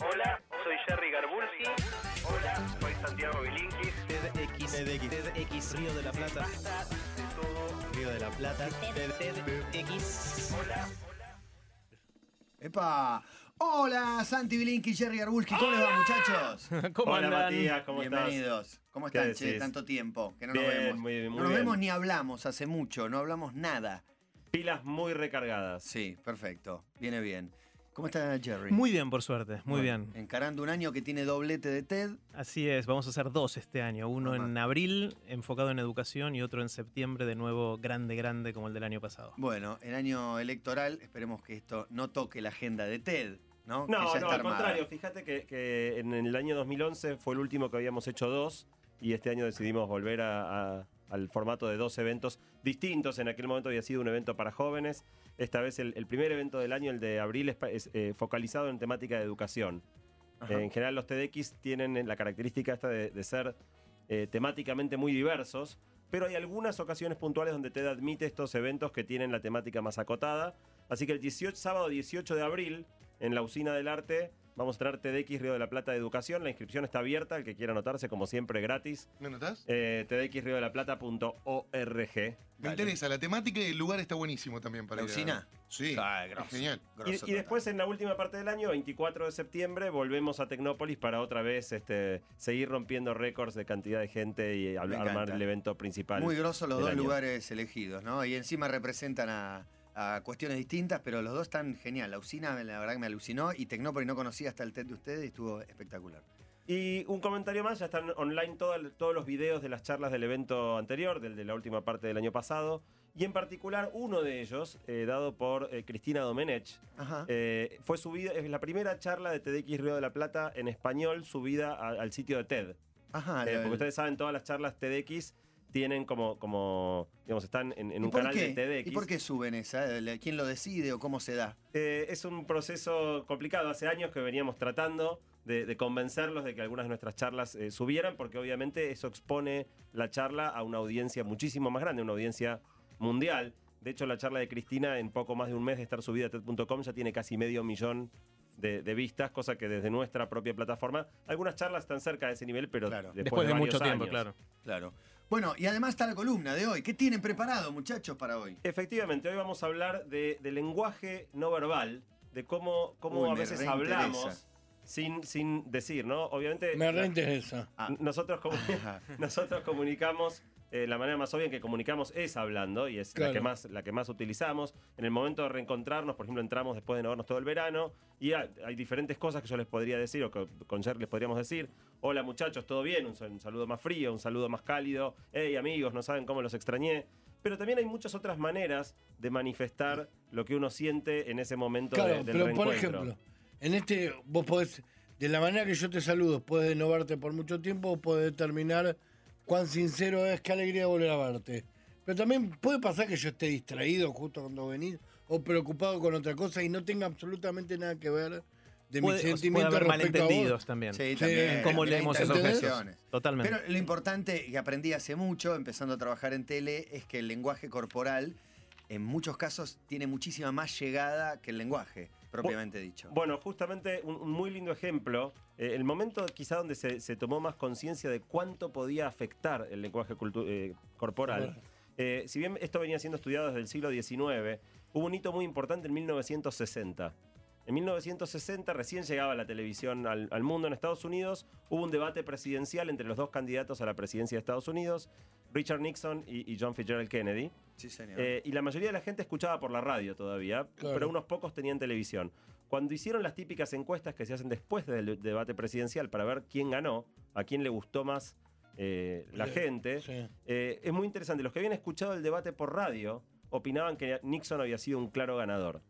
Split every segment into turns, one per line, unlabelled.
Hola, soy Jerry Garbulski. Hola, soy Santiago Bilinkis.
TEDx, TEDx, TEDx, Río de la Plata,
Basta de todo.
Río de la Plata, TEDx.
Hola.
¡Epa! Hola, Santi Bilinki, Jerry Arbulski, ¿cómo les va, muchachos?
¿Cómo
Hola
andan?
Matías, ¿cómo estás?
Bienvenidos. ¿Cómo
¿Qué
están, che?
decís?
Tanto tiempo que no
Bien,
nos vemos.
muy bien, muy
no nos
bien.
vemos ni hablamos hace mucho, no hablamos nada.
Pilas muy recargadas.
Sí, perfecto. Viene bien. ¿Cómo está Jerry?
Muy bien, por suerte, muy
Bueno,
bien.
Encarando un año que tiene doblete de TED.
Así es, vamos a hacer dos este año. Uno
Ajá.
en abril, enfocado en educación, y otro en septiembre, de nuevo grande, grande, como el del año pasado.
Bueno, el año electoral, esperemos que esto no toque la agenda de TED, ¿no?
No, al
armada.
contrario. Fíjate que, que en el año 2011 fue el último que habíamos hecho dos y este año decidimos volver a- a- al formato de dos eventos distintos. En aquel momento había sido un evento para jóvenes. Esta vez el, el primer evento del año, el de abril, es, eh, focalizado en temática de educación.
Ajá.
Eh, en general los TEDx tienen la característica esta de, de ser eh, temáticamente muy diversos, pero hay algunas ocasiones puntuales donde TED admite estos eventos que tienen la temática más acotada. Así que el 18, sábado 18 de abril, en la Usina del Arte, vamos a traer TEDx Río de la Plata de Educación. La inscripción está abierta, el que quiera anotarse, como siempre, gratis.
¿Me notás?
Eh, tdxriodelplata.org.
Me
Dale.
interesa la temática y el lugar está buenísimo también para
¿La
ir a-? Sí,
Ah, grosso.
genial.
Grosso
Y, después en la última parte del año, 24 de septiembre, volvemos a Tecnópolis para otra vez este, seguir rompiendo récords de cantidad de gente y armar el evento principal.
Muy grosos los dos
año.
lugares elegidos, ¿no? Y encima representan a, a cuestiones distintas, pero los dos están genial. La usina, la verdad que me alucinó y Tecnópolis no conocía hasta el TED de ustedes y estuvo espectacular.
Y un comentario más, ya están online todo el- todos los videos de las charlas del evento anterior, del de la última parte del año pasado. Y en particular uno de ellos, eh, dado por eh, Cristina Domenech,
Ajá.
eh, fue subida, es la primera charla de TEDx Río de la Plata en español subida a- al sitio de TED.
Ajá.
Eh, porque ustedes saben, todas las charlas TEDx tienen como, como digamos, están en, en
¿Y
un
por
canal
qué?
de TEDx.
¿Y por qué suben esa? ¿El- ¿Quién lo decide o cómo se da?
Eh, es un proceso complicado. Hace años que veníamos tratando de, de convencerlos de que algunas de nuestras charlas eh, subieran, porque obviamente eso expone la charla a una audiencia muchísimo más grande, una audiencia mundial. De hecho, la charla de Cristina, en poco más de un mes de estar subida a TED.com, ya tiene casi medio millón de, de vistas, cosa que desde nuestra propia plataforma, algunas charlas están cerca de ese nivel, pero
Claro.
después,
Después de,
varios
mucho tiempo,
años.
claro.
Claro. Bueno, y además está la columna de hoy. ¿Qué tienen preparado, muchachos, para hoy?
Efectivamente, hoy vamos a hablar de, de lenguaje no verbal, de cómo, cómo
Uy,
a veces hablamos sin, sin decir, ¿no? Obviamente.
Me reinteresa.
Ah.
nosotros, comu- nosotros comunicamos. Eh, la manera más obvia en que comunicamos es hablando y es la, que más, la que más utilizamos. En el momento de reencontrarnos, por ejemplo, entramos después de no vernos todo el verano y hay, hay diferentes cosas que yo les podría decir o que con Jer les podríamos decir. Hola muchachos, ¿todo bien? Un, sal- un saludo más frío, un saludo más cálido. Hey amigos, no saben cómo los extrañé. Pero también hay muchas otras maneras de manifestar lo que uno siente en ese momento
Claro,
de- del
pero por
reencuentro.
ejemplo, en este vos podés, de la manera que yo te saludo, puedes no verte por mucho tiempo o puedes determinar cuán sincero es, qué alegría volver a verte. Pero también puede pasar que yo esté distraído justo cuando venís o preocupado con otra cosa y no tenga absolutamente nada que ver de
Puede,
mis
o sea, puede
sentimientos
haber
respecto a
malentendidos
vos.
también.
Sí,
Sí,
también.
¿Cómo leemos
interpretaciones.
gestos? Totalmente.
Pero lo importante que aprendí hace mucho, empezando a trabajar en tele, es que el lenguaje corporal, en muchos casos, tiene muchísima más llegada que el lenguaje, propiamente dicho.
Bueno, justamente un, un muy lindo ejemplo. eh, el momento quizá donde se, se tomó más conciencia de cuánto podía afectar el lenguaje eh, corporal. eh, si bien esto venía siendo estudiado desde el siglo XIX, hubo un hito muy importante en 1960. En 1960 recién llegaba la televisión al, al mundo en Estados Unidos, hubo un debate presidencial entre los dos candidatos a la presidencia de Estados Unidos, Richard Nixon y, y John Fitzgerald Kennedy.
sí, señor.
Eh, y la mayoría de la gente escuchaba por la radio todavía,
Claro.
pero unos pocos tenían televisión. Cuando hicieron las típicas encuestas que se hacen después del debate presidencial para ver quién ganó, a quién le gustó más eh, la
Sí,
gente,
sí.
eh, es muy interesante. Los que habían escuchado el debate por radio opinaban que Nixon había sido un claro ganador.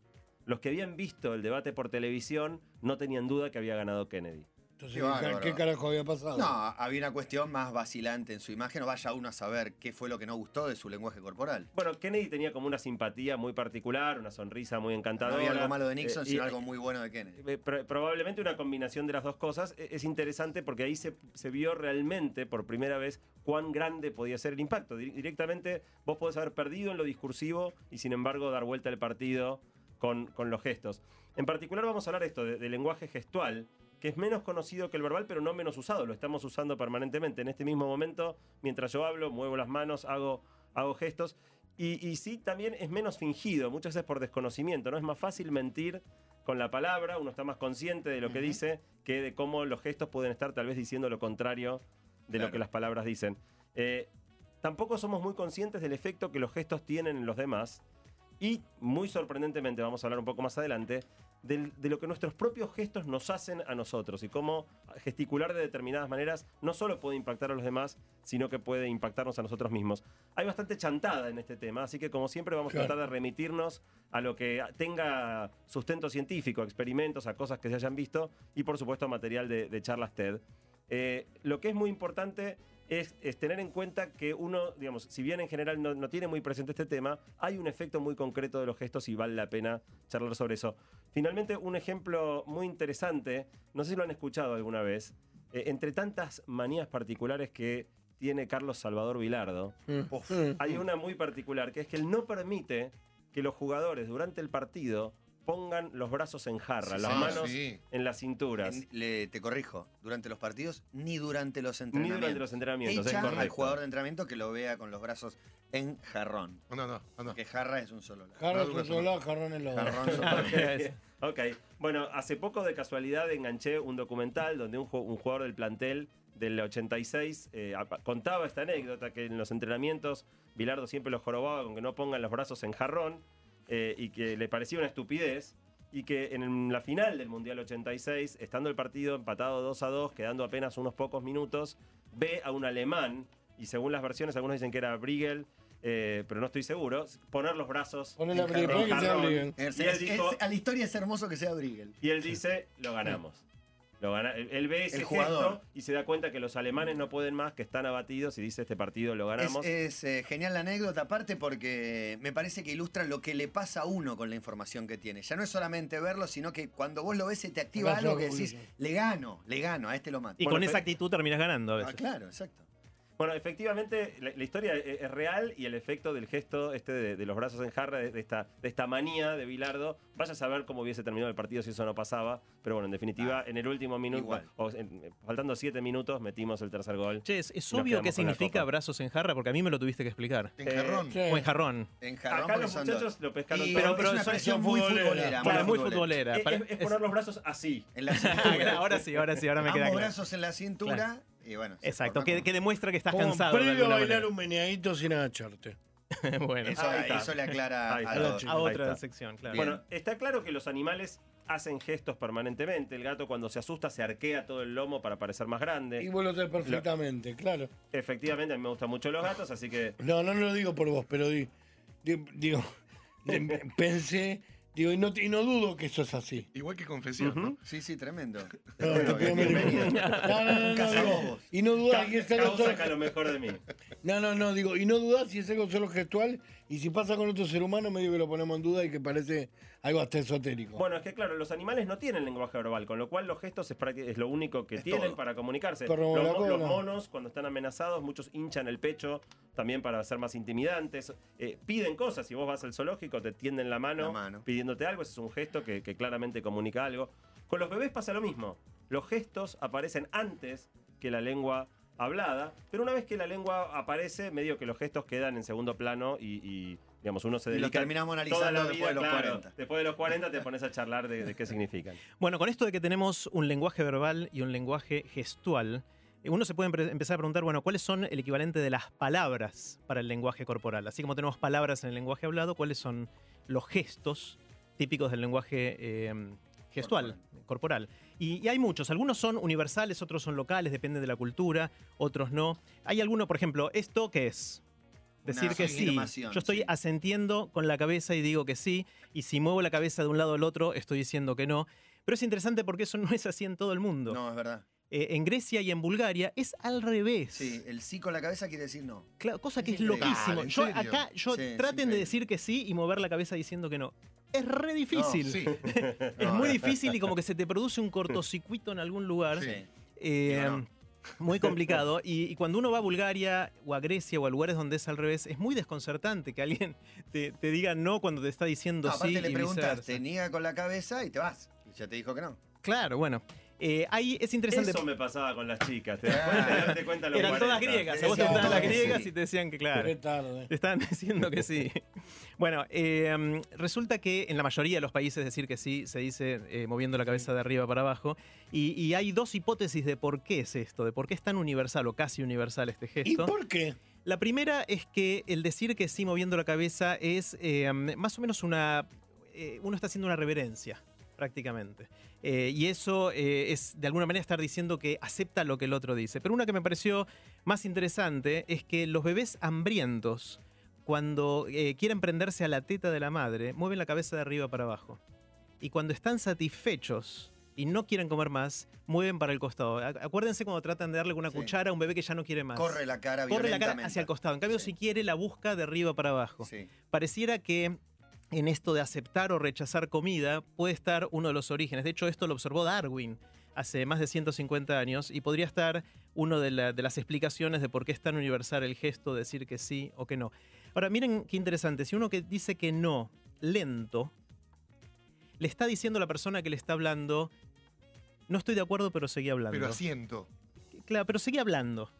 Los que habían visto el debate por televisión no tenían duda que había ganado Kennedy.
Entonces,
Qué
¿qué,
bárbaro.
qué carajo había pasado?
No, había una cuestión más vacilante en su imagen, o vaya uno a saber qué fue lo que no gustó de su lenguaje corporal.
Bueno, Kennedy tenía como una simpatía muy particular, una sonrisa muy
No
encantadora.
había algo malo de Nixon,
Eh, y-
sino algo muy bueno de Kennedy.
Eh, pro- probablemente una combinación de las dos cosas. E- Es interesante porque ahí se, se vio realmente por primera vez cuán grande podía ser el impacto. Di- Directamente vos podés haber perdido en lo discursivo y sin embargo dar vuelta al partido con, con los gestos. En particular vamos a hablar de esto, de, de lenguaje gestual. que es menos conocido que el verbal, pero no menos usado. Lo estamos usando permanentemente. En este mismo momento, mientras yo hablo, muevo las manos, hago, hago gestos. Y, y sí, también es menos fingido, muchas veces por desconocimiento. ¿no? Es más fácil mentir con la palabra, uno está más consciente de lo que dice que de cómo los gestos pueden estar tal vez diciendo lo contrario de lo que las palabras dicen. Eh, tampoco somos muy conscientes del efecto que los gestos tienen en los demás. Y muy sorprendentemente, vamos a hablar un poco más adelante, del- de lo que nuestros propios gestos nos hacen a nosotros y cómo gesticular de determinadas maneras no solo puede impactar a los demás, sino que puede impactarnos a nosotros mismos. Hay bastante chantada en este tema, así que como siempre vamos
Claro.
a tratar de remitirnos a lo que tenga sustento científico, a experimentos, a cosas que se hayan visto y por supuesto a material de, de charlas TED. Eh, lo que es muy importante es, es tener en cuenta que uno, digamos, si bien en general no, no tiene muy presente este tema, hay un efecto muy concreto de los gestos y vale la pena charlar sobre eso. Finalmente, un ejemplo muy interesante, no sé si lo han escuchado alguna vez, eh, entre tantas manías particulares que tiene Carlos Salvador Vilardo,
Uf.
Mm.
hay una muy particular, que es que él no permite que los jugadores durante el partido pongan los brazos en jarra,
Sí,
las
sí,
manos
sí.
en las cinturas.
En- le- te corrijo, durante los partidos ni durante los
Ni
entrenamientos.
durante los entrenamientos, es
Echa al
correcto.
jugador de entrenamiento que lo vea con los brazos en jarrón.
No, no, no, no.
Que jarra es un solo lado.
Jarro
No,
es un
no,
lado, jarrón es lo
Jarrón solo.
ok, bueno, hace poco de casualidad enganché un documental donde un, ju- un jugador del plantel del 86 eh, apa- contaba esta anécdota que en los entrenamientos Bilardo siempre los jorobaba con que no pongan los brazos en jarrón eh, y que le parecía una estupidez y que en la final del Mundial 86, estando el partido empatado 2 a 2, quedando apenas unos pocos minutos, ve a un alemán, y según las versiones, algunos dicen que era Briegel, eh, pero no estoy seguro, poner los brazos
que.
Es- es-
dijo-
es- a la historia es hermoso que sea Briegel.
Y él dice, lo ganamos. Lo gana, él, ve ese
El jugador.
gesto y se da cuenta que los alemanes no pueden más, que están abatidos y dice, este partido lo ganamos.
es, eh, genial la anécdota, aparte porque me parece que ilustra lo que le pasa a uno con la información que tiene. Ya no es solamente verlo, sino que cuando vos lo ves se te activa algo que decís, le gano, le gano, a este lo mato.
Y
Bueno,
con esa actitud terminas ganando a
Ah,
veces.
claro, exacto.
Bueno, efectivamente, la, la historia es, es real y el efecto del gesto este de, de los brazos en jarra, de, de esta, de esta manía de Bilardo, vaya a saber cómo hubiese terminado el partido si eso no pasaba. Pero bueno, en definitiva, en el último minuto, o en- faltando siete minutos, metimos el tercer gol.
Che, es, es obvio qué significa brazos en jarra, porque a mí me lo tuviste que explicar.
En
Eh,
jarrón.
Sí.
O en jarrón.
En jarrón
Acá los muchachos lo pescaron
Y-
todo.
Pero- pero
es una expresión muy
futbolera.
Claro, muy
futbolera.
Es,
Para-
es- es poner los brazos así.
En la cintura.
ahora sí, ahora sí, ahora me queda claro.
brazos en la cintura y bueno. se
Exacto, que,
como-
que demuestra que estás
Como
cansado.
previo a bailar
manera.
un meneadito sin agacharte.
bueno,
Eso,
Ahí está.
eso le aclara
Ahí
a
otra
está.
sección, claro.
Bien.
Bueno, está claro que los animales hacen gestos permanentemente. El gato cuando se asusta se arquea todo el lomo para parecer más grande.
Y vos lo tenés perfectamente, claro.
Efectivamente, a mí me gustan mucho los gatos, así que
No, no lo digo por vos, pero di- di- digo, pensé, digo, y no, y no dudo que eso es así.
Igual que confesión, ¿no?
Sí, sí, tremendo.
No, te pido mil
bienvenido.
disculpas. No, no, no, no,
Un cazabobos.
digo, y no no, no, no, digo, y no dudás si es algo solo gestual, y si pasa con otro ser humano, medio que lo ponemos en duda y que parece algo hasta esotérico.
Bueno, es que claro, los animales no tienen lenguaje verbal, con lo cual los gestos es, lo único que
Es
tienen
todo.
para comunicarse. Los,
la
mo-
cola.
los monos, cuando están amenazados, muchos hinchan el pecho también para ser más intimidantes. Eh, piden cosas, si vos vas al zoológico, te tienden la mano,
La mano.
pidiéndote algo, ese es un gesto que, que claramente comunica algo. Con los bebés pasa lo mismo. Los gestos aparecen antes que la lengua hablada, pero una vez que la lengua aparece, medio que los gestos quedan en segundo plano y, y, digamos, uno se
Y los
dedica
terminamos
toda
analizando después de los
claro,
40.
Después de los 40 te pones a charlar de, de qué significan.
Bueno, con esto de que tenemos un lenguaje verbal y un lenguaje gestual, eh, uno se puede empezar a preguntar, bueno, ¿cuáles son el equivalente de las palabras para el lenguaje corporal? Así como tenemos palabras en el lenguaje hablado, ¿cuáles son los gestos típicos del lenguaje eh, gestual, corporal? Y, y hay muchos, algunos son universales, otros son locales, depende de la cultura, otros no. Hay alguno, por ejemplo, ¿esto qué es? Decir
Una
que sí. Yo estoy
sí.
asentiendo con la cabeza y digo que sí, y si muevo la cabeza de un lado al otro, estoy diciendo que no. Pero es interesante porque eso no es así en todo el mundo.
No, es verdad.
Eh, en Grecia y en Bulgaria es al revés.
Sí, el sí con la cabeza quiere decir no.
Cla- cosa que es
increíble.
loquísimo.
Ah, ¿en
yo acá, yo
Sí, es
traten de decir que sí y mover la cabeza diciendo que no. Es re difícil.
Sí.
Es muy difícil y como que se te produce un cortocircuito en algún lugar.
Sí.
Eh,
no.
Muy complicado. Y, y cuando uno va a Bulgaria o a Grecia o a lugares donde es al revés, es muy desconcertante que alguien te, te diga no cuando te está diciendo
No,
sí.
aparte le preguntas, te niega con la cabeza y te vas. Y ya te dijo que no.
Claro, bueno. Eh, ahí es interesante.
Eso me pasaba con las chicas. Te das cuenta, de darte cuenta a los
Eran todas
40.
griegas. A vos te
Exacto.
gustaban las
Sí.
griegas y te decían que, claro.
Qué tarde.
Te estaban diciendo que sí. Bueno, eh, resulta que en la mayoría de los países decir que sí se dice eh, moviendo la cabeza de arriba para abajo. Y, y hay dos hipótesis de por qué es esto, de por qué es tan universal o casi universal este
¿Y
gesto.
por qué?
La primera es que el decir que sí moviendo la cabeza es eh, más o menos una... eh, uno está haciendo una reverencia, prácticamente. Eh, y eso eh, es de alguna manera estar diciendo que acepta lo que el otro dice. Pero una que me pareció más interesante es que los bebés hambrientos, cuando eh, quieren prenderse a la teta de la madre, mueven la cabeza de arriba para abajo. Y cuando están satisfechos y no quieren comer más, mueven para el costado. Ac- Acuérdense cuando tratan de darle una
Sí.
cuchara a un bebé que ya no quiere más.
Corre la cara
Corre la cara hacia el costado. En cambio,
Sí.
si quiere, la busca de arriba para abajo.
Sí.
Pareciera que en esto de aceptar o rechazar comida puede estar uno de los orígenes. De hecho, esto lo observó Darwin hace más de 150 años y podría estar una de, la- de las explicaciones de por qué es tan universal el gesto de decir que sí o que no. Ahora, miren qué interesante. Si uno que dice que no, lento, le está diciendo a la persona que le está hablando, no estoy de acuerdo, pero seguí hablando.
Pero asiento.
Claro, pero seguí hablando.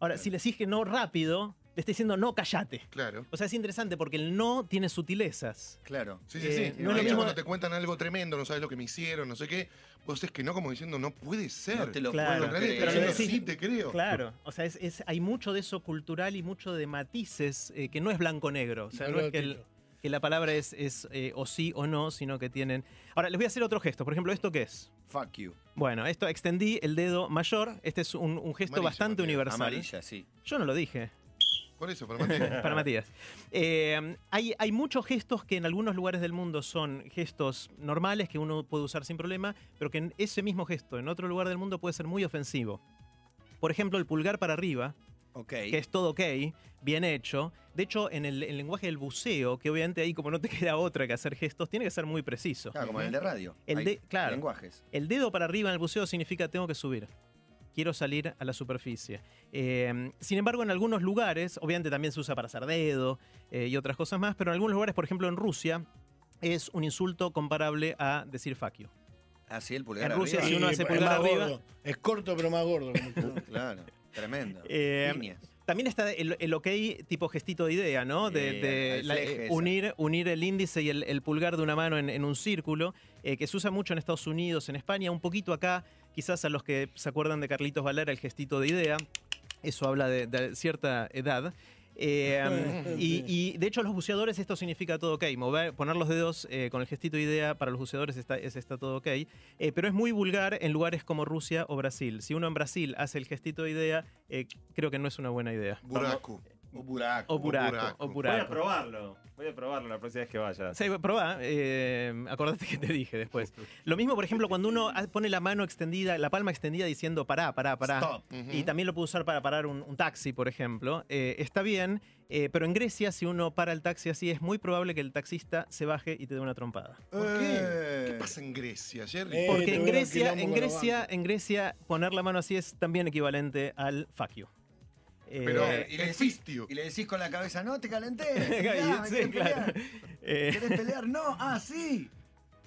Ahora, si le decís que no rápido, le está diciendo no, callate.
Claro.
O sea, es interesante porque el no tiene sutilezas.
Claro.
Sí, sí,
Eh,
sí.
no es lo mismo-
cuando te cuentan algo tremendo, no sabes lo que me hicieron, no sé qué, vos es que no, como diciendo, no puede ser.
No te lo
Claro.
puedo creer.
Pero decís-
sí, te creo.
Claro, o sea, es, es- hay mucho de eso cultural y mucho de matices eh, que no es blanco-negro. O sea, no es que, el- que la palabra es, es, eh, o sí o no, sino que tienen... Ahora, les voy a hacer otro gesto. Por ejemplo, ¿esto qué es?
Fuck you.
Bueno, esto extendí el dedo mayor. Este es un, un gesto
Amarilla,
bastante universal.
Amarilla, sí.
Yo no lo dije.
Por eso, para Matías.
para Matías. Eh, hay, hay muchos gestos que en algunos lugares del mundo son gestos normales que uno puede usar sin problema, pero que en ese mismo gesto en otro lugar del mundo puede ser muy ofensivo. Por ejemplo, el pulgar para arriba,
Ok.
que es todo ok, bien hecho. De hecho, en el, el lenguaje del buceo, que obviamente ahí como no te queda otra que hacer gestos, tiene que ser muy preciso.
Claro, como en el de radio.
El
Hay
de- claro.
Lenguajes.
El dedo para arriba en el buceo significa tengo que subir. Quiero salir a la superficie. Eh, sin embargo, en algunos lugares, obviamente también se usa para hacer dedo eh, y otras cosas más, pero en algunos lugares, por ejemplo en Rusia, es un insulto comparable a decir fuck you.
Así el pulgar
En Rusia,
arriba.
si uno hace pulgar arriba-
gordo. Es corto pero más gordo.
Claro, tremendo.
Eh. También está el, el ok tipo gestito de idea, ¿no? De,
Eh,
de la- unir, unir el índice y el, el pulgar de una mano en, en un círculo, eh, que se usa mucho en Estados Unidos, en España, un poquito acá, quizás a los que se acuerdan de Carlitos Valera, el gestito de idea, eso habla de, de cierta edad. Eh, y, y, de hecho los buceadores esto significa todo ok. Mover, poner los dedos eh, con el gestito de idea para los buceadores está, es, está todo ok. Eh, pero es muy vulgar en lugares como Rusia o Brasil. Si uno en Brasil hace el gestito de idea, eh, creo que no es una buena idea.
Buraco.
O buraco.
O buraco,
buraco.
o
Voy a
buraco.
probarlo. Voy a probarlo la próxima vez que vaya.
Sí, probá, eh, acordate que te dije después. Lo mismo, por ejemplo, cuando uno pone la mano extendida, la palma extendida diciendo pará, pará, pará.
Stop.
Y también lo puedo usar para parar un, un taxi, por ejemplo. Eh, está bien, eh, pero en Grecia, si uno para el taxi así, es muy probable que el taxista se baje y te dé una trompada.
¿Por qué?
Eh.
¿Qué pasa en Grecia, Jerry?
Eh,
Porque en
tuvieron
Grecia, en Grecia, en Grecia, poner la mano así es también equivalente al fuck you. Eh,
Pero
y le decís-. Y le decís con la cabeza, no, te calenté. Mirá, ¿me
sí,
querés
claro.
pelear?
Eh,
¿Querés pelear? No, ah, sí.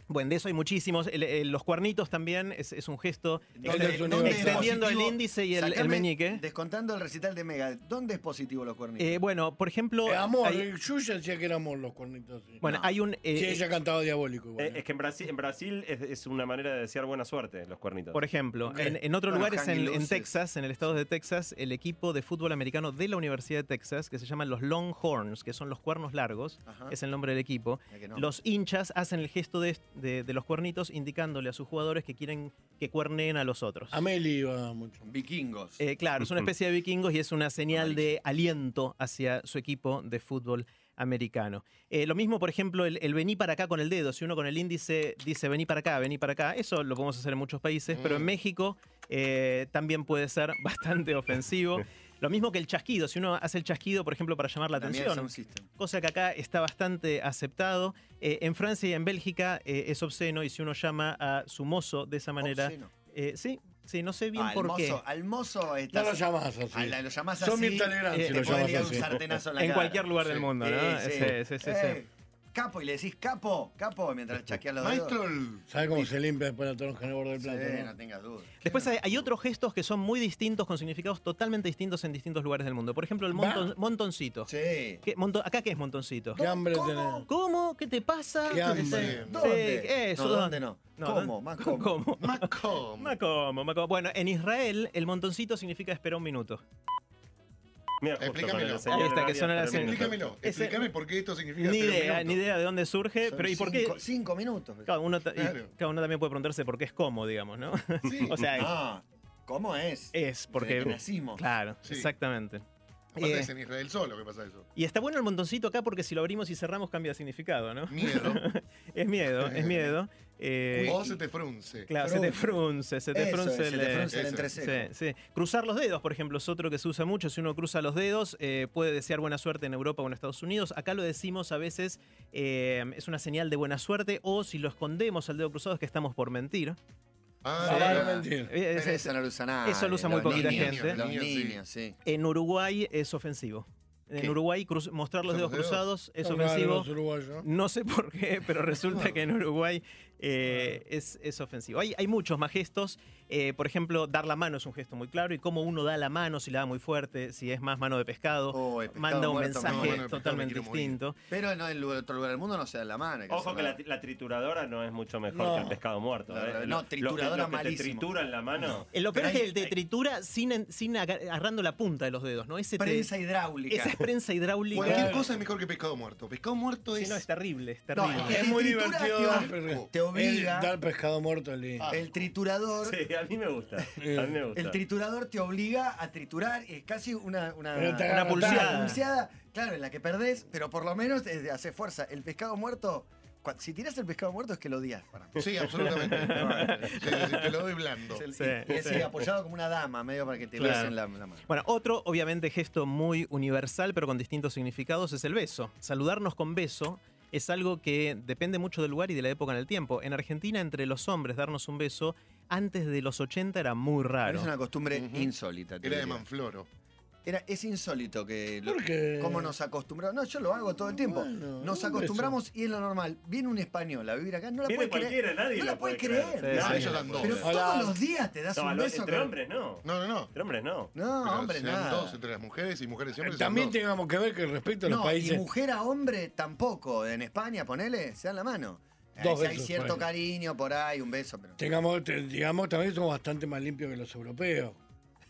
Bueno, de eso hay muchísimos. El- el- los cuernitos también es, es un gesto
¿Dónde
exten-
es
extendiendo el índice y el, meñique.
Descontando el recital de Mega, ¿dónde es positivo los cuernitos?
Eh, bueno, por ejemplo,
Eh, amor,
hay,
eh, Yuya decía que era amor los cuernitos. Sí,
bueno, hay un eh,
Sí, ella cantaba diabólico igual.
Eh, es que en Brasil, en Brasil es, es una manera de desear buena suerte, los cuernitos.
por ejemplo, en, en otros
Bueno,
lugares
Hanging
en, Texas, en el estado de Texas, el equipo de fútbol americano de la Universidad de Texas, que se llaman los Longhorns, que son los cuernos largos,
Ajá.
es el nombre del equipo.
Mira que no.
Los hinchas hacen el gesto de, de- de los cuernitos indicándole a sus jugadores que quieren que cuerneen a los otros.
Ameli iba mucho.
Vikingos.
Eh, claro, es una especie de vikingos y es una señal de aliento hacia su equipo de fútbol americano. Eh, lo mismo, por ejemplo, el, el vení para acá con el dedo. Si uno con el índice dice vení para acá, vení para acá, eso lo podemos hacer en muchos países, pero en México eh, también puede ser bastante ofensivo. Lo mismo que el chasquido. Si uno hace el chasquido, por ejemplo, para llamar la
También
atención,
Sound System.
cosa que acá está bastante aceptado. Eh, en Francia y en Bélgica eh, es obsceno y si uno llama a su mozo de esa manera...
Obsceno.
eh, sí, sí, no sé bien
Ah, al
por qué.
mozo, Al mozo
No
estás-
lo llamás así.
La- lo llamás
Son
así.
Legrand
eh,
si lo llamas
un
así.
sartenazo en la
En
cara.
cualquier lugar del mundo, ¿no?
Sí, sí.
Sí, sí, sí, sí.
Eh, capo y le decís capo, capo, mientras chasqueas los dedos.
Maestro, el-
¿Sabes cómo se limpia después la toronja en el borde del
Sí,
plato? no?
no tengas dudas.
Después hay, hay otros gestos que son muy distintos, con significados totalmente distintos en distintos lugares del mundo. Por ejemplo, el monton- montoncito.
Sí.
¿Qué- monto- ¿Acá qué es montoncito?
¿Qué hambre
¿Cómo?
tenés?
¿Cómo? ¿Qué te pasa?
¿Qué hambre?
Sí,
¿Dónde?
eso.
No, ¿dónde no? ¿Cómo?
¿dónde-
Más cómo.
¿Cómo? Más cómo, más cómo. Bueno, en Israel el montoncito significa espera un minuto.
Mira,
Explícamelo.
que.
Explícamelo.
Ese-
Explícame por qué esto significa
Ni idea, ni idea de dónde surge,
Son
pero ¿y por qué?
cinco, minutos.
Cada uno, y
Claro.
cada uno también puede preguntarse por qué es como, digamos, ¿no?
Sí.
o sea,
Ah, ¿cómo es?
es porque...
Desde que nacimos.
Claro,
Sí.
exactamente.
Aparte
Eh,
es en Israel solo que pasa eso.
Y está bueno el montoncito acá porque si lo abrimos y cerramos cambia de significado, ¿no?
Miedo.
Es miedo, es miedo. Eh,
o se te frunce.
Claro, se te frunce, se te
Eso
frunce,
es, se te
el-
frunce el entrecejo.
Sí, sí. Cruzar los dedos, por ejemplo, es otro que se usa mucho. Si uno cruza los dedos, eh, puede desear buena suerte en Europa o en Estados Unidos. Acá lo decimos a veces, eh, es una señal de buena suerte. O si lo escondemos al dedo cruzado, es que estamos por mentir.
Ah,
Ah.
Eh, es-
Pero
es-
eso no lo usa nadie.
eso lo usa muy poquita
niños,
gente.
Los
Niños, sí.
niños, sí.
en Uruguay es ofensivo. En
¿Qué?
Uruguay cruz- mostrar los
¿Son
dedos cruzados es ofensivo. No sé por qué, pero resulta que en Uruguay eh, es, es ofensivo. Hay, hay muchos más gestos. Eh, por ejemplo, dar la mano es un gesto muy claro. Y cómo uno da la mano, si la da muy fuerte, si es más mano de pescado,
Oh, pescado
manda un
muerto,
mensaje
no,
totalmente
me quiero morir.
distinto.
Pero no, en otro lugar del mundo no se da la mano.
Ojo que la, la trituradora no es mucho mejor
No.
que el pescado muerto.
La
¿eh?
verdad,
Lo-
no,
lo que-
trituradora
lo que te
malísimo.
tritura en la mano.
Eh, Lo peor es que te tritura sin, sin aga- agarrando la punta de los dedos, ¿no? Ese te-
Prensa hidráulica.
esa es prensa hidráulica.
Cualquier cosa es mejor que pescado muerto. Pescado muerto
Sí,
es.
no, es terrible, es
No,
terrible.
es
muy divertido
te obliga-
dar pescado muerto lindo.
El triturador.
Sí, a mí me gusta. A mí me gusta.
El triturador te obliga a triturar, es casi una, una,
Una pulseada.
claro, en la que perdés, pero por lo menos es de hacer fuerza. El pescado muerto, si tiras el pescado muerto es que lo odias para mí.
Sí, absolutamente. Sí, sí, sí, te lo doy blando.
Sí,
y, apoyado como una dama, medio para que te
Claro.
besen la, la mano.
Bueno, otro, obviamente, gesto muy universal, pero con distintos significados, es el beso. Saludarnos con beso es algo que depende mucho del lugar y de la época en el tiempo. En Argentina, entre los hombres, darnos un beso antes de los 80 era muy raro.
Es una costumbre
Ujú.
insólita. te
Era de. Manfloro.
Era, es insólito que lo-
¿Por qué?
cómo nos acostumbramos. No, yo lo hago todo el tiempo.
Bueno,
nos acostumbramos y es lo normal. Viene un español a vivir acá, no la puede creer.
cualquiera, nadie
no la puede creer.
creer.
Sí,
ellos
sí.
Pero
Hola.
todos los días te das
No,
un beso.
entre
con-
hombres no.
No, no, no.
Entre hombres no.
No,
Pero
hombre,
sean
nada.
dos entre las mujeres y mujeres y hombres.
También tengamos que ver que respecto a los
No,
países.
y mujer a hombre tampoco. En España, ponele, se dan la mano.
Dos
hay
besos
cierto
por ahí.
cariño por ahí, un beso, pero.
Tengamos, te- digamos, también somos bastante más limpios que los europeos.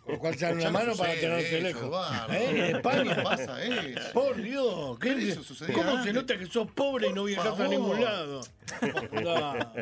Con lo cual se dan una mano para tenerse
eso,
lejos. ¿Eh? En España.
pasa eso.
Por Dios, ¿qué
eso sucedía
¿cómo se nota que sos pobre y no
Por
viajas a ningún lado?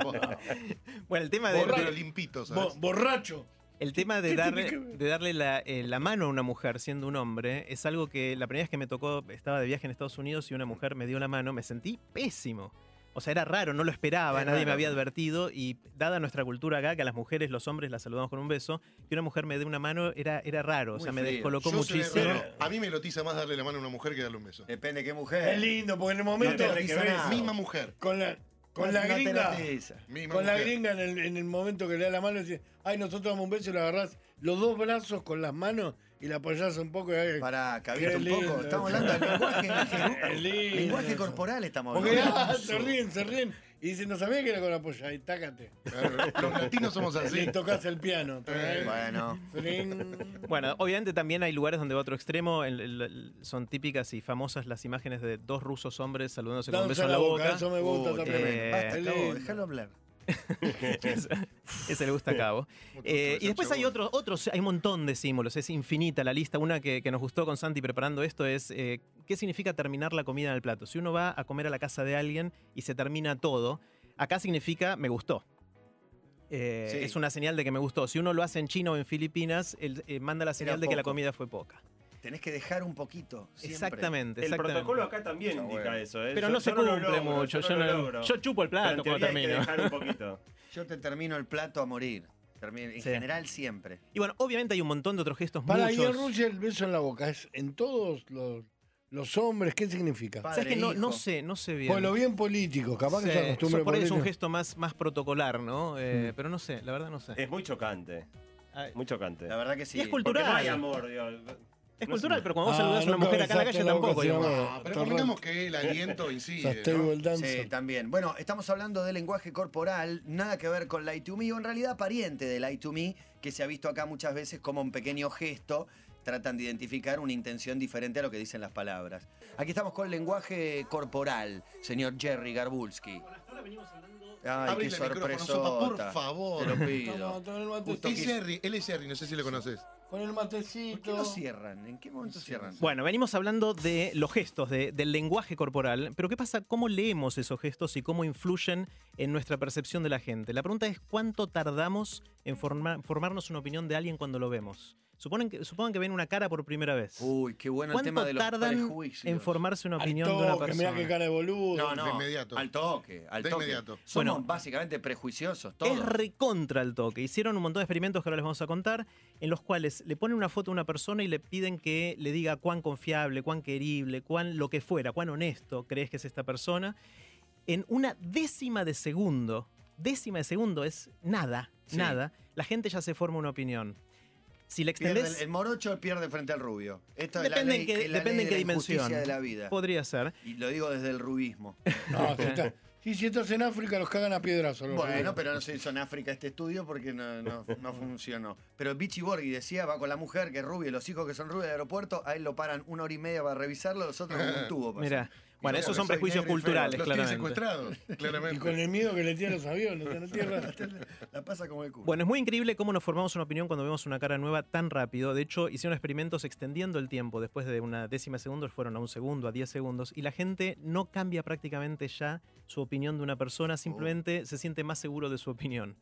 Bueno, el tema de,
Borracho.
limpito, ¿sabes?
Bo- borracho.
el tema de darle la, eh, la mano a una mujer siendo un hombre es algo que la primera vez que me tocó, estaba de viaje en Estados Unidos y una mujer me dio la mano, me sentí pésimo. O sea, era raro, no lo esperaba,
Es
nadie me había advertido y dada nuestra cultura acá, que a las mujeres, los hombres las saludamos con un beso, que una mujer me dé una mano era, era raro, o sea, me descolocó
Yo
muchísimo.
A mí me lotiza más darle la mano a una mujer que darle un beso.
Depende qué mujer.
Es lindo, porque en el
No
momento.
te
La
rotiza nada.
misma mujer.
Con la, con la
No te
gringa. Con la gringa en el, en el momento que le da la mano, dice, ay, nosotros damos un beso y le agarrás los dos brazos con las manos y la apoyás un poco. Y, Qué
cabito un
lindo.
poco. Estamos hablando del lenguaje,
lindo
lenguaje corporal, estamos
Porque
hablando.
ah, se ríen, se ríen. Y dicen, no sabía que era con la polla. Y tácate.
Los latinos somos así.
tocas el piano.
Eh,
Bueno.
Bueno, obviamente también hay lugares donde va a otro extremo. el- el- el- son típicas y famosas las imágenes de dos rusos hombres saludándose con un beso en la boca.
Eso me gusta
Uy,
también.
eh,
Basta,
Qué
Cabo,
lindo.
déjalo hablar.
Ese- le gusta a Cabo. Eh, y después hay otros, otros, hay un montón de símbolos, es infinita la lista. Una que, que nos gustó con Santi preparando esto es eh, qué significa terminar la comida en el plato. Si uno va a comer a la casa de alguien y se termina todo, acá significa me gustó. Eh,
Sí.
Es una señal de que me gustó. Si uno lo hace en China o en Filipinas, él, manda la señal de que la comida fue poca.
Tenés que dejar un poquito. siempre.
Exactamente,
El
exactamente.
protocolo acá también indica
bueno.
eso. ¿eh?
Pero
Yo-
no se cumple
logro,
mucho.
Yo,
Yo,
no lo
no-
logro.
yo chupo el plato cuando
teoría hay que
termino.
dejar un poquito.
Yo te termino el plato a morir. Termino- en
Sí.
general siempre.
Y bueno, obviamente hay un montón de otros gestos
Para y el
muchos.
Rusia el beso en la boca es en todos los, los hombres. ¿Qué significa?
Pa-
¿Sabes que no,
Padre,
sé, no sé bien.
Por lo bien político, capaz que se acostumbre
por ahí es un gesto más, más protocolar, ¿no? Eh,
Mm.
Pero no sé, la verdad no sé.
Es muy chocante.
Ay,
Muy chocante.
La verdad que sí.
Y es
Porque
cultural.
no hay amor, digo.
Es
No
cultural, pero cuando vos
Ah,
saludás a una mujer acá en la calle tampoco,
Ah, pero
Todo
convengamos que el aliento incide. ¿no?
Sí, también. Bueno, estamos hablando de lenguaje corporal, nada que ver con Light to Me, o en realidad pariente de Light to Me, que se ha visto acá muchas veces como un pequeño gesto. Tratan de identificar una intención diferente a lo que dicen las palabras. Aquí estamos con lenguaje corporal, señor Jerry Garbulski. Ay,
Abre
qué
micrófono,
sorpresota.
Sopa, por favor.
Te lo pido.
toma el
Justo que-
Jerry, él es Jerry, no sé si lo conoces.
Con el
¿Por qué
matecito.
lo cierran? ¿En qué momento cierran?
Bueno, venimos hablando de los gestos, de- del lenguaje corporal, pero ¿qué pasa? ¿Cómo leemos esos gestos y cómo influyen en nuestra percepción de la gente? La pregunta es cuánto tardamos en forma- formarnos una opinión de alguien cuando lo vemos. Suponen que, supongan que ven una cara por primera vez.
Uy, qué bueno el
¿Cuánto
tema de los
tardan
prejuicios.
en formarse una opinión de una persona?
mirá qué cara de boludo.
No, no,
De inmediato.
al toque, al
De
toque.
inmediato.
Somos
Bueno,
básicamente prejuiciosos,
Es
todos.
recontra el toque. Hicieron un montón de experimentos que ahora les vamos a contar, en los cuales le ponen una foto a una persona y le piden que le diga cuán confiable, cuán querible, cuán lo que fuera, cuán honesto crees que es esta persona. En una décima de segundo, décima de segundo es nada,
Sí.
nada, la gente ya se forma una opinión. Si le
Pierde
extendés,
el, el morocho pierde frente al rubio. Esto es la
depende
ley,
en qué,
la
depende
ley
en qué
de la
dimensión.
de la vida.
Podría ser.
Y lo digo desde el rubismo.
No, si, está- sí, si estás en África los cagan a piedrazos. los
Bueno,
rubios.
pero no se hizo en África este estudio porque no, no, no funcionó. Pero Vichy Borghi decía, va con la mujer que es rubia y los hijos que son rubios del aeropuerto, a él lo paran una hora y media para revisarlo, los otros como un tubo.
Mira, bueno,
Y
esos son prejuicios culturales,
Los tiene
claramente.
secuestrados,
Y con el miedo que le tiran los aviones en la tierra.
La pasa como el culo.
Bueno, es muy increíble cómo nos formamos una opinión cuando vemos una cara nueva tan rápido. De hecho, hicieron experimentos extendiendo el tiempo. Después de una décima de segundos fueron a un segundo, a 10 segundos. Y la gente no cambia prácticamente ya su opinión de una persona, simplemente se siente más seguro de su opinión.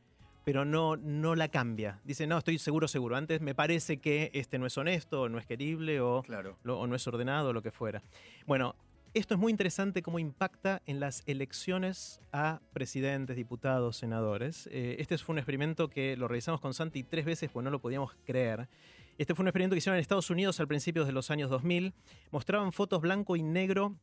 Pero no, no la cambia. Dice, no, estoy seguro, seguro. Antes me parece que este no es honesto, o no es querible, o,
Claro.
lo- o no es ordenado, o lo que fuera. Bueno, esto es muy interesante cómo impacta en las elecciones a presidentes, diputados, senadores. Eh, este fue un experimento que lo realizamos con Santi tres veces porque no lo podíamos creer. Este fue un experimento que hicieron en Estados Unidos al principio de los años 2000. Mostraban fotos blanco y negro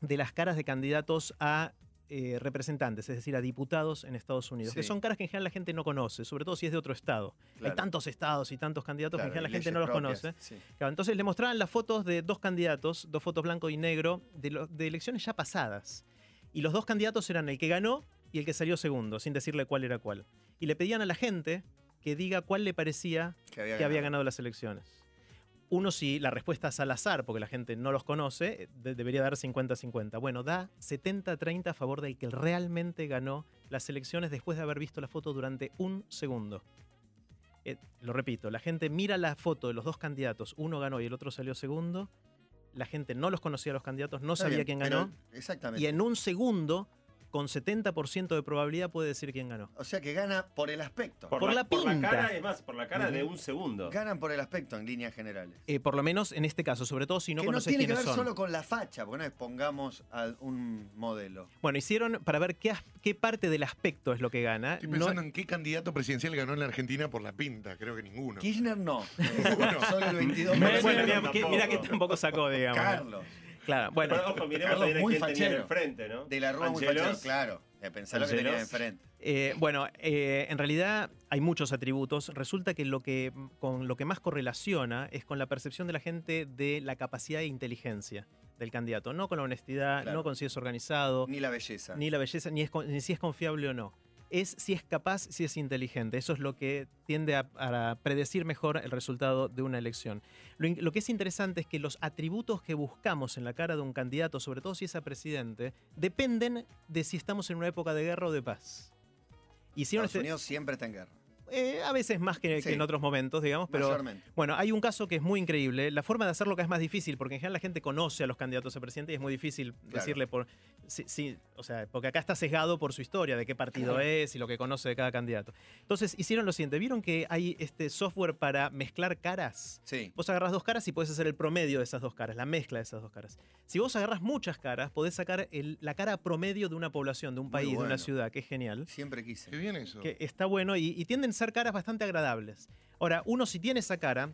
de las caras de candidatos a eh, representantes, es decir, a diputados en Estados Unidos, que son caras que en general la gente no conoce, sobre todo si es de otro estado.
Claro.
Hay tantos estados y tantos candidatos
Claro,
que en general la gente no los
propias,
conoce.
sí.
Claro, entonces le mostraban las fotos de dos candidatos, dos fotos blanco y negro, de, lo- de elecciones ya pasadas. Y los dos candidatos eran el que ganó y el que salió segundo, sin decirle cuál era cuál. Y le pedían a la gente que diga cuál le parecía
Que había
que había
ganado.
ganado las elecciones. Uno, si la respuesta es al azar, porque la gente no los conoce, eh, de- debería dar 50-50. Bueno, da 70-30 a favor del que realmente ganó las elecciones después de haber visto la foto durante un segundo. Eh, lo repito, la gente mira la foto de los dos candidatos, uno ganó y el otro salió segundo. La gente no los conocía a los candidatos, no
Está
sabía
bien,
quién ganó.
Exactamente.
Y en un segundo, con 70% de probabilidad, puede decir quién ganó.
O sea que gana por el aspecto.
Por la
por la
pinta.
cara, es más, por la cara de un segundo.
Ganan por el aspecto en líneas generales.
Eh, por lo menos en este caso, sobre todo si no
que no
conoces
tiene que
quiénes
ver
son.
solo con la facha, porque no es pongamos a un modelo.
Bueno, hicieron para ver qué, qué parte del aspecto es lo que gana.
Estoy
No-
pensando en qué candidato presidencial ganó en la Argentina por la pinta. Creo que ninguno.
Kirchner no. solo el 22%.
bueno, bueno, mira,
Tampoco.
que, mira que tampoco sacó, digamos.
Carlos.
Claro, bueno.
Pero ojo, miremos
Carlos,
también a
muy
quién tenía
fachero.
enfrente, ¿no?
De la Rúa muy
Angelos.
fachero, claro. Eh, Pensá lo que tenía enfrente.
Eh, bueno, eh, en realidad hay muchos atributos. Resulta que lo que con lo que más correlaciona es con la percepción de la gente de la capacidad e inteligencia del candidato, no con la honestidad,
Claro.
no con si es organizado,
Ni la belleza.
ni la belleza, ni, es ni si es confiable o no. Es si es capaz, si es inteligente. Eso es lo que tiende a, a predecir mejor el resultado de una elección. Lo, que es interesante es que los atributos que buscamos en la cara de un candidato, sobre todo si es a presidente, dependen de si estamos en una época de guerra o de paz. Hicieron
Estados
este-
Unidos siempre está en guerra.
eh, a veces más que, en otros momentos, digamos, pero
mayormente.
bueno, hay un caso que es muy increíble. La forma de hacerlo que es más difícil, porque en general la gente conoce a los candidatos a presidente y es muy difícil
Claro.
decirle por. Sí, sí, o sea, porque acá está sesgado por su historia, de qué partido es y lo que conoce de cada candidato. Entonces hicieron lo siguiente: ¿vieron que hay este software para mezclar caras?
Sí.
Vos agarras dos caras y puedes hacer el promedio de esas dos caras, la mezcla de esas dos caras. Si vos agarras muchas caras, podés sacar el- la cara promedio de una población, de un país, de una ciudad, que es genial
Siempre quise.
Qué bien eso.
que está bueno y, y tienden a ser caras bastante agradables. Ahora, uno si tiene esa cara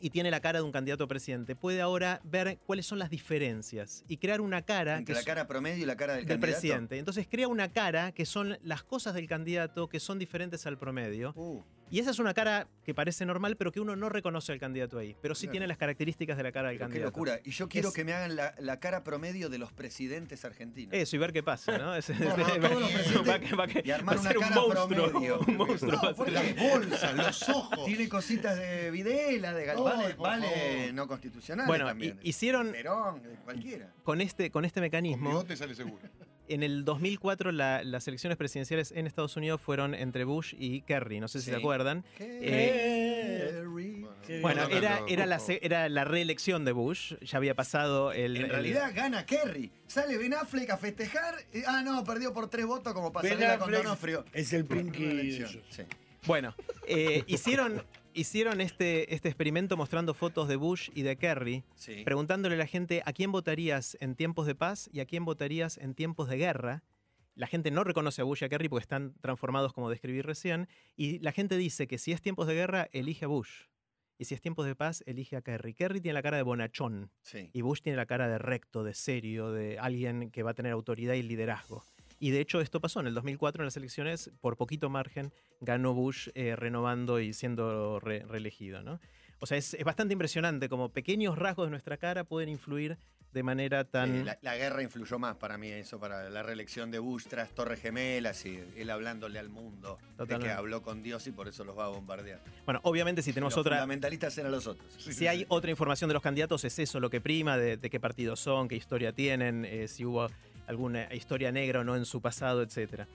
y tiene la cara de un candidato a presidente, puede ahora ver cuáles son las diferencias y crear una cara
Entre
que
la cara promedio y la cara del,
del
candidato.
presidente. Entonces crea una cara que son las cosas del candidato que son diferentes al promedio
Uh,
Y esa es una cara que parece normal, pero que uno no reconoce al candidato ahí. Pero sí
Claro.
tiene las características de la cara del
Pero qué
candidato.
locura. Y yo quiero
Es-
que me hagan la, la cara promedio de los presidentes argentinos.
Eso, y ver qué pasa, ¿no? Es-
No, no, todos los presidentes
va va
y armar una
ser un
cara
monstruo,
promedio.
un monstruo.
No,
Las bolsas, los ojos.
Tiene cositas de Videla, de Gal-
Ay,
vale,
por
vale
favor.
no constitucionales
Bueno,
también.
y- hicieron
Perón, cualquiera.
con este, con este
Con
mecanismo.
bigote sale seguro.
En el 2004 la- las elecciones presidenciales en Estados Unidos fueron entre Bush y Kerry, no sé si
Sí.
se acuerdan.
Kerry.
Qué
Bueno, era, era, la, era reelección de Bush, ya había pasado el...
En
el-
realidad gana Kerry. Sale Ben Affleck a festejar. y- ah, no, perdió por tres votos como
Ben
pasarela con Donofrio.
es el Pinky
sí.
Bueno, eh, hicieron, hicieron este, este experimento mostrando fotos de Bush y de Kerry,
Sí.
preguntándole a la gente a quién votarías en tiempos de paz y a quién votarías en tiempos de guerra. La gente no reconoce a Bush y a Kerry porque están transformados como describí recién. Y la gente dice que si es tiempos de guerra, elige a Bush. Y si es tiempos de paz, elige a Kerry. Kerry tiene la cara de bonachón.
sí.
Y Bush tiene la cara de recto, de serio, de alguien que va a tener autoridad y liderazgo. Y de hecho esto pasó en el 2004 en las elecciones, por poquito margen ganó Bush eh, renovando y siendo re- reelegido. ¿no? O sea, es, es bastante impresionante como pequeños rasgos de nuestra cara pueden influir de manera tan...
Eh, la, la guerra influyó más para mí, eso, para la reelección de Bush tras Torres Gemelas y él hablándole al mundo de
Totalmente.
que habló con Dios y por eso los va a bombardear.
Bueno, obviamente si tenemos
los
otra...
fundamentalistas eran los otros.
Si hay otra información de los candidatos, es eso lo que prima, de, de qué partidos son, qué historia tienen, eh, si hubo alguna historia negra o no en su pasado, etc.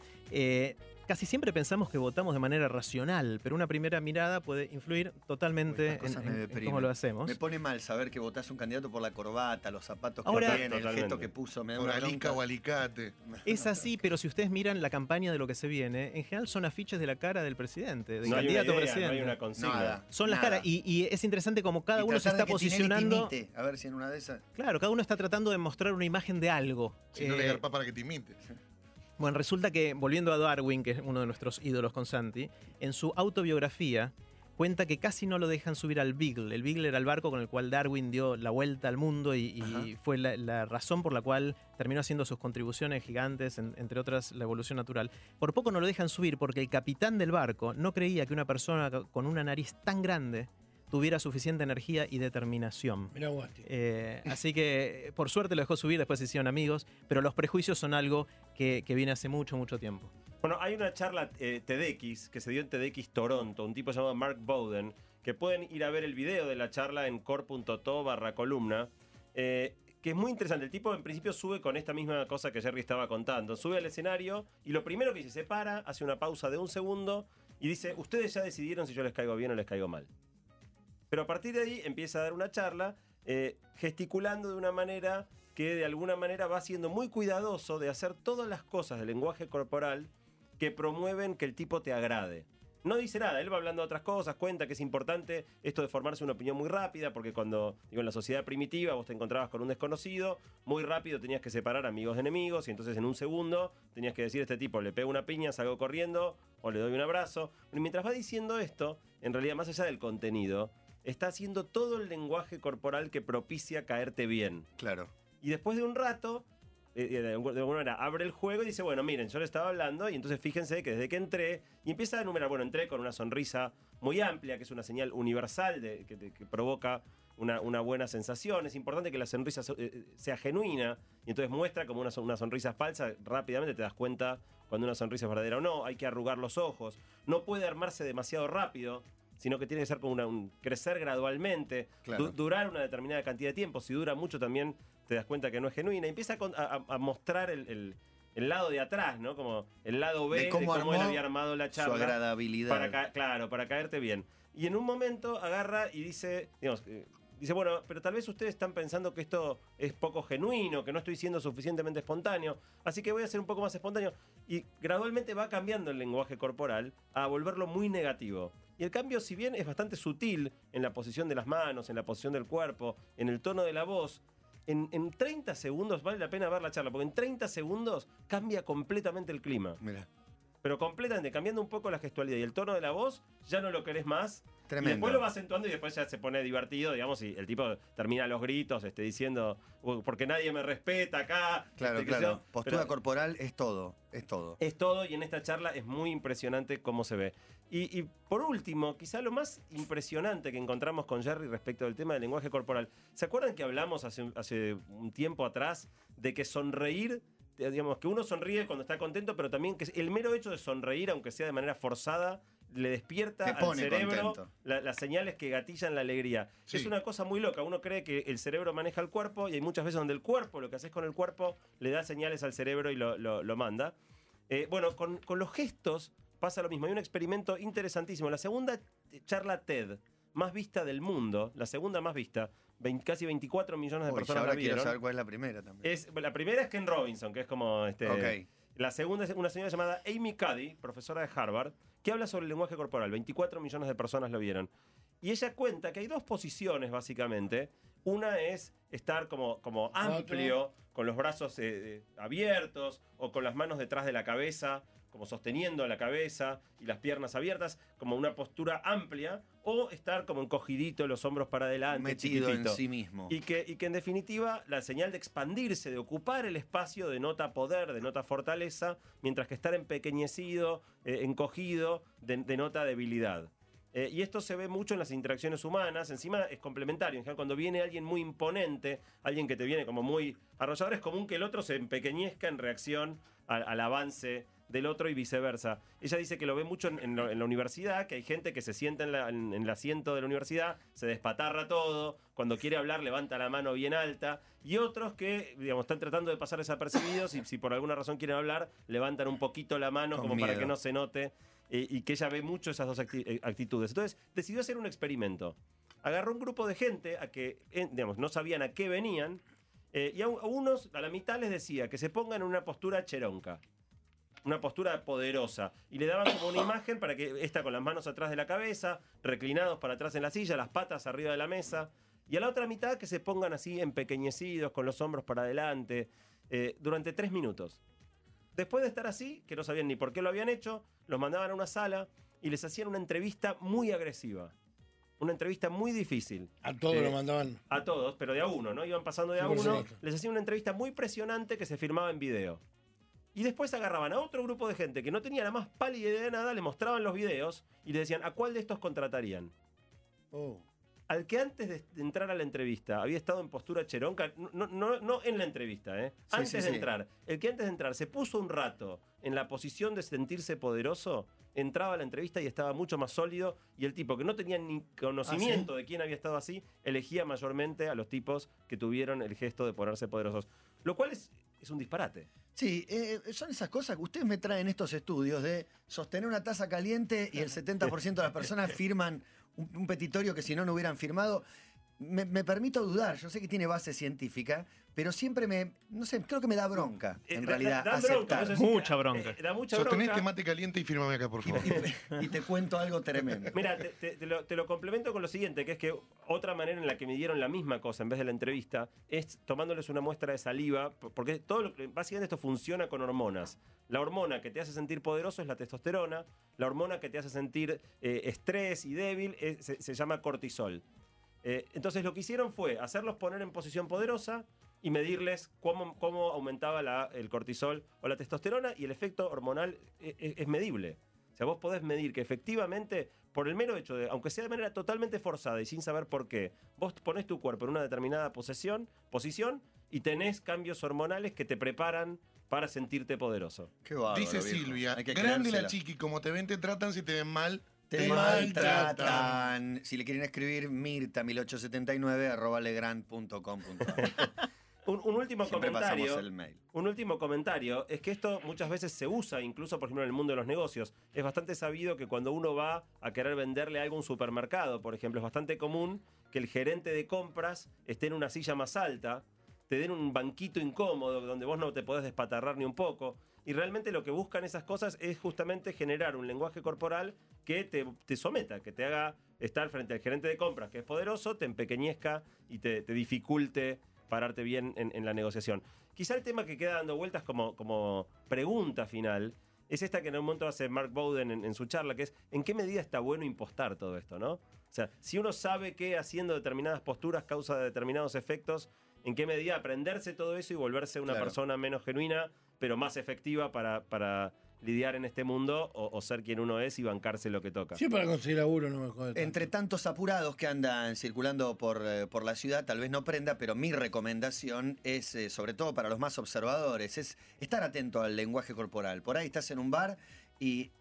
casi siempre pensamos que votamos de manera racional, pero una primera mirada puede influir totalmente en, cómo lo hacemos.
Me pone mal saber que votás un candidato por la corbata, los zapatos que
Ahora-
tiene, el gesto que puso, me da
Por
bronca.
o Alicate.
Es así, pero si ustedes miran la campaña de lo que se viene, en general son afiches de la cara del presidente, del
No hay una
candidato
idea,
presidente.
no hay una consigna.
Nada.
Son las
nada.
caras, y, y es interesante como cada
Y
uno se está
de que Tinelli te
posicionando.
imite, a ver si en una de esas.
Claro, cada uno está tratando de mostrar una imagen de algo.
Si no
Eh,
le garpa para que te imite.
Bueno, resulta que, volviendo a Darwin, que es uno de nuestros ídolos con Santi, en su autobiografía cuenta que casi no lo dejan subir al Beagle. El Beagle era el barco con el cual Darwin dio la vuelta al mundo y, fue la, la razón por la cual terminó haciendo sus contribuciones gigantes, en- entre otras la evolución natural. Por poco no lo dejan subir porque el capitán del barco no creía que una persona con una nariz tan grande tuviera suficiente energía y determinación. Eh, así que por suerte lo dejó subir, después se hicieron amigos, pero los prejuicios son algo que, que viene hace mucho, mucho tiempo.
Bueno, hay una charla eh, TEDx que se dio en TEDx Toronto, un tipo llamado Mark Bowden, que pueden ir a ver el video de la charla en core.to barra columna, eh, que es muy interesante. El tipo en principio sube con esta misma cosa que Jerry estaba contando. Sube al escenario y lo primero que dice, se para, hace una pausa de un segundo y dice, ustedes ya decidieron si yo les caigo bien o les caigo mal. Pero a partir de ahí empieza a dar una charla eh, gesticulando de una manera que de alguna manera va siendo muy cuidadoso de hacer todas las cosas del lenguaje corporal que promueven que el tipo te agrade. No dice nada, él va hablando de otras cosas, cuenta que es importante esto de formarse una opinión muy rápida, porque cuando, digo, en la sociedad primitiva vos te encontrabas con un desconocido, muy rápido tenías que separar amigos de enemigos, y entonces en un segundo tenías que decir a este tipo, le pego una piña, salgo corriendo, o le doy un abrazo. Y mientras va diciendo esto, en realidad más allá del contenido, está haciendo todo el lenguaje corporal que propicia caerte bien.
Claro.
Y después de un rato, eh, eh, de alguna manera, abre el juego y dice, bueno, miren, yo le estaba hablando y entonces fíjense que desde que entré, y empieza a enumerar, bueno, entré con una sonrisa muy amplia, que es una señal universal de, que, provoca una, una buena sensación. Es importante que la sonrisa so- eh, sea genuina y entonces muestra como una, una sonrisa falsa, rápidamente te das cuenta cuando una sonrisa es verdadera o no, hay que arrugar los ojos, no puede armarse demasiado rápido. Sino que tiene que ser como una- un crecer gradualmente,
Claro.
du- durar una determinada cantidad de tiempo. Si dura mucho también te das cuenta que no es genuina. Y empieza a, con- a- a- mostrar el, el- el lado de atrás, ¿no? Como el lado B
De
de
cómo
cómo, él había armado la
Su
charla.
agradabilidad.
Para claro, para caerte bien. Y en un momento agarra y dice, digamos, eh, dice, bueno, pero tal vez ustedes están pensando que esto es poco genuino, que no estoy siendo suficientemente espontáneo, así que voy a ser un poco más espontáneo. Y gradualmente va cambiando el lenguaje corporal a volverlo muy negativo. Y el cambio, si bien es bastante sutil en la posición de las manos, en la posición del cuerpo, en el tono de la voz, en, en 30 segundos, vale la pena ver la charla, porque en 30 segundos cambia completamente el clima
Mira.
pero completamente cambiando un poco la gestualidad y el tono de la voz, ya no lo querés más.
Tremendo.
Y después lo va acentuando y después ya se pone divertido, digamos, y el tipo termina los gritos este, diciendo, "Uh, porque nadie me respeta acá.
Claro,
este,
claro.
yo".
Postura
Pero-
corporal es todo, es todo.
es todo y en esta charla es muy impresionante cómo se ve. Y, y por último, quizá lo más impresionante que encontramos con Jerry respecto del tema del lenguaje corporal. ¿Se acuerdan que hablamos hace, un- hace un tiempo atrás de que sonreír, digamos, que uno sonríe cuando está contento, pero también que el mero hecho de sonreír, aunque sea de manera forzada, le despierta al cerebro la- las señales que gatillan la alegría.
Sí.
Es una cosa muy loca. Uno cree que el cerebro maneja el cuerpo y hay muchas veces donde el cuerpo, lo que haces con el cuerpo, le da señales al cerebro y lo, lo- lo manda. Eh, bueno, con, con los gestos pasa lo mismo. Hay un experimento interesantísimo. La segunda charla TED más vista del mundo, la segunda más vista, casi 24 millones de
Uy,
personas
ahora
la
quiero
vieron.
saber cuál es la primera también.
Es, la primera es Ken Robinson, que es como este. La segunda es una señora llamada Amy Cuddy, profesora de Harvard, que habla sobre el lenguaje corporal. 24 millones de personas lo vieron. Y ella cuenta que hay dos posiciones, básicamente. Una es estar como, como amplio, con los brazos eh, eh, abiertos, o con las manos detrás de la cabeza, como sosteniendo la cabeza y las piernas abiertas, como una postura amplia, o estar como encogidito, los hombros para adelante,
Metido en sí mismo.
Y que, y que en definitiva la señal de expandirse, de ocupar el espacio, denota poder, denota fortaleza, mientras que estar empequeñecido, eh, encogido, de- denota debilidad. Eh, y esto se ve mucho en las interacciones humanas. Encima es complementario. En general, cuando viene alguien muy imponente, alguien que te viene como muy arrollador, es común que el otro se empequeñezca en reacción al, al avance del otro y viceversa. Ella dice que lo ve mucho en, en lo- en la universidad, que hay gente que se sienta en, la- en- en el asiento de la universidad, se despatarra todo, cuando quiere hablar levanta la mano bien alta, y otros que, digamos, están tratando de pasar desapercibidos y si por alguna razón quieren hablar, levantan un poquito la mano
Con
como para que no se note, eh, y que ella ve mucho esas dos eh, actitudes. Entonces, decidió hacer un experimento. Agarró un grupo de gente a que, eh, digamos, no sabían a qué venían, y a, un- a unos, a la mitad les decía que se pongan en una postura cheronca una postura poderosa. Y le daban como una imagen para que está con las manos atrás de la cabeza, reclinados para atrás en la silla, las patas arriba de la mesa. Y a la otra mitad que se pongan así empequeñecidos, con los hombros para adelante, durante tres minutos. Después de estar así, que no sabían ni por qué lo habían hecho, los mandaban a una sala y les hacían una entrevista muy agresiva. Una entrevista muy difícil.
A todos
Eh,
lo mandaban.
A todos, pero de a uno, ¿no? Iban pasando de a
Sí,
uno. Les hacían una entrevista muy presionante que se firmaba en video. Y después agarraban a otro grupo de gente que no tenía la más pálida idea de nada, le mostraban los videos y le decían, ¿a cuál de estos contratarían?
Oh.
Al que antes de entrar a la entrevista había estado en postura cheronca, no, no, no en la entrevista, ¿eh?
Sí,
antes
sí,
de
sí.
entrar, el que antes de entrar se puso un rato en la posición de sentirse poderoso, entraba a la entrevista y estaba mucho más sólido y el tipo que no tenía ni conocimiento de quién había estado así, elegía mayormente a los tipos que tuvieron el gesto de ponerse poderosos. Lo cual es, es un disparate.
Sí, eh, son esas cosas que ustedes me traen estos estudios de sostener una taza caliente y el 70% de las personas firman un, petitorio que si no, no hubieran firmado. Me, me permito dudar, yo sé que tiene base científica, pero siempre me, no sé, creo que me da bronca,
Eh,
en
da-
realidad,
da- da bronca,
aceptar.
sí,
Mucha bronca.
eh, da mucha
Sostenés
bronca.
mate caliente y fírmame acá, por favor.
Y te cuento algo tremendo.
Mira, te, te- te lo, te lo complemento con lo siguiente, que es que otra manera en la que me dieron la misma cosa en vez de la entrevista es tomándoles una muestra de saliva, porque todo lo que- básicamente esto funciona con hormonas. La hormona que te hace sentir poderoso es la testosterona, la hormona que te hace sentir eh, estrés y débil es- se, se llama cortisol. Eh, entonces lo que hicieron fue hacerlos poner en posición poderosa y medirles cómo, cómo aumentaba la- el cortisol o la testosterona y el efecto hormonal e- e- es medible. O sea, vos podés medir que efectivamente, por el mero hecho de, aunque sea de manera totalmente forzada y sin saber por qué, vos pones tu cuerpo en una determinada posesión, posición y tenés cambios hormonales que te preparan para sentirte poderoso.
Qué bárbaro,
Dice
viejo.
Silvia, grande la chiqui, como te ven, te tratan, si te ven mal,
Te maltratan. Si le quieren escribir, mirta1879 arroba.
Un, un último
Siempre
comentario.
pasamos el mail.
Un último comentario es que esto muchas veces se usa, incluso por ejemplo en el mundo de los negocios. Es bastante sabido que cuando uno va a querer venderle algo a un supermercado, por ejemplo, es bastante común que el gerente de compras esté en una silla más alta, te den un banquito incómodo donde vos no te podés despatarrar ni un poco. Y realmente lo que buscan esas cosas es justamente generar un lenguaje corporal que te, te someta, que te haga estar frente al gerente de compras, que es poderoso, te empequeñezca y te, te dificulte pararte bien en, en la negociación. Quizá el tema que queda dando vueltas como, como pregunta final es esta que en un momento hace Mark Bowden en, en su charla, que es en qué medida está bueno impostar todo esto, ¿no? O sea, si uno sabe que haciendo determinadas posturas causa determinados efectos, en qué medida aprenderse todo eso y volverse una
Claro.
persona menos genuina, pero más efectiva para, para lidiar en este mundo o, o ser quien uno es y bancarse lo que toca.
Sí, para conseguir laburo no me jode. tanto.
Entre tantos apurados que andan circulando por, eh, por la ciudad, tal vez no prenda, pero mi recomendación es, eh, sobre todo para los más observadores, es estar atento al lenguaje corporal. Por ahí estás en un bar y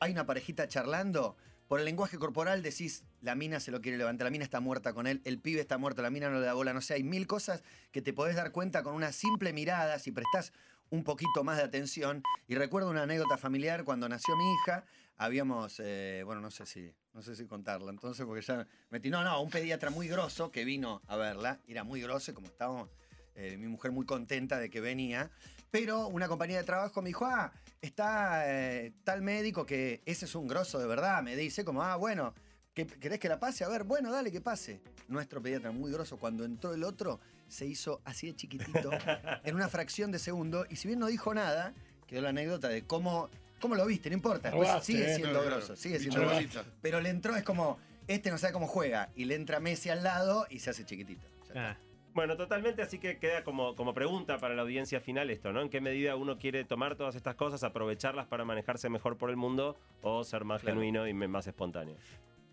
hay una parejita charlando, por el lenguaje corporal decís, la mina se lo quiere levantar, la mina está muerta con él, el pibe está muerto, la mina no le da bola, no sé, hay mil cosas que te podés dar cuenta con una simple mirada, si prestás un poquito más de atención. Y recuerdo una anécdota familiar cuando nació mi hija, habíamos, eh, bueno, no sé si, no sé si contarla, entonces porque ya metí, no, no, un pediatra muy grosso que vino a verla, era muy grosso, como estábamos, eh, mi mujer muy contenta de que venía, pero una compañía de trabajo me dijo, ah, está eh, tal médico que ese es un grosso de verdad, me dice, como, ah, bueno, ¿qué- ¿querés que la pase? A ver, bueno, dale, que pase. Nuestro pediatra muy grosso, cuando entró el otro, se hizo así de chiquitito, en una fracción de segundo, y si bien no dijo nada, quedó la anécdota de cómo, cómo lo viste, no importa, después
Robaste,
sigue
eh,
siendo
no,
grosso, sigue siendo grosso. Pero le entró, es como, este no sabe cómo juega, y le entra Messi al lado y se hace chiquitito. Ya.
Ah,
Bueno, totalmente, así que queda como, como pregunta para la audiencia final esto, ¿no? ¿En qué medida uno quiere tomar todas estas cosas, aprovecharlas para manejarse mejor por el mundo o ser más
Claro.
genuino y más espontáneo?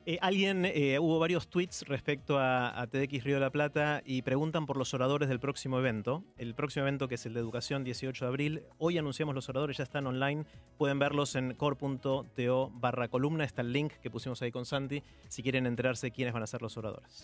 Eh, alguien, eh, hubo varios tweets respecto a, a TDX Río de la Plata y preguntan por los oradores del próximo evento. El próximo evento que es el de educación 18 de abril. Hoy anunciamos los oradores, ya están online. Pueden verlos en core.to barra columna. Está el link que pusimos ahí con Santi si quieren enterarse quiénes van a ser los oradores.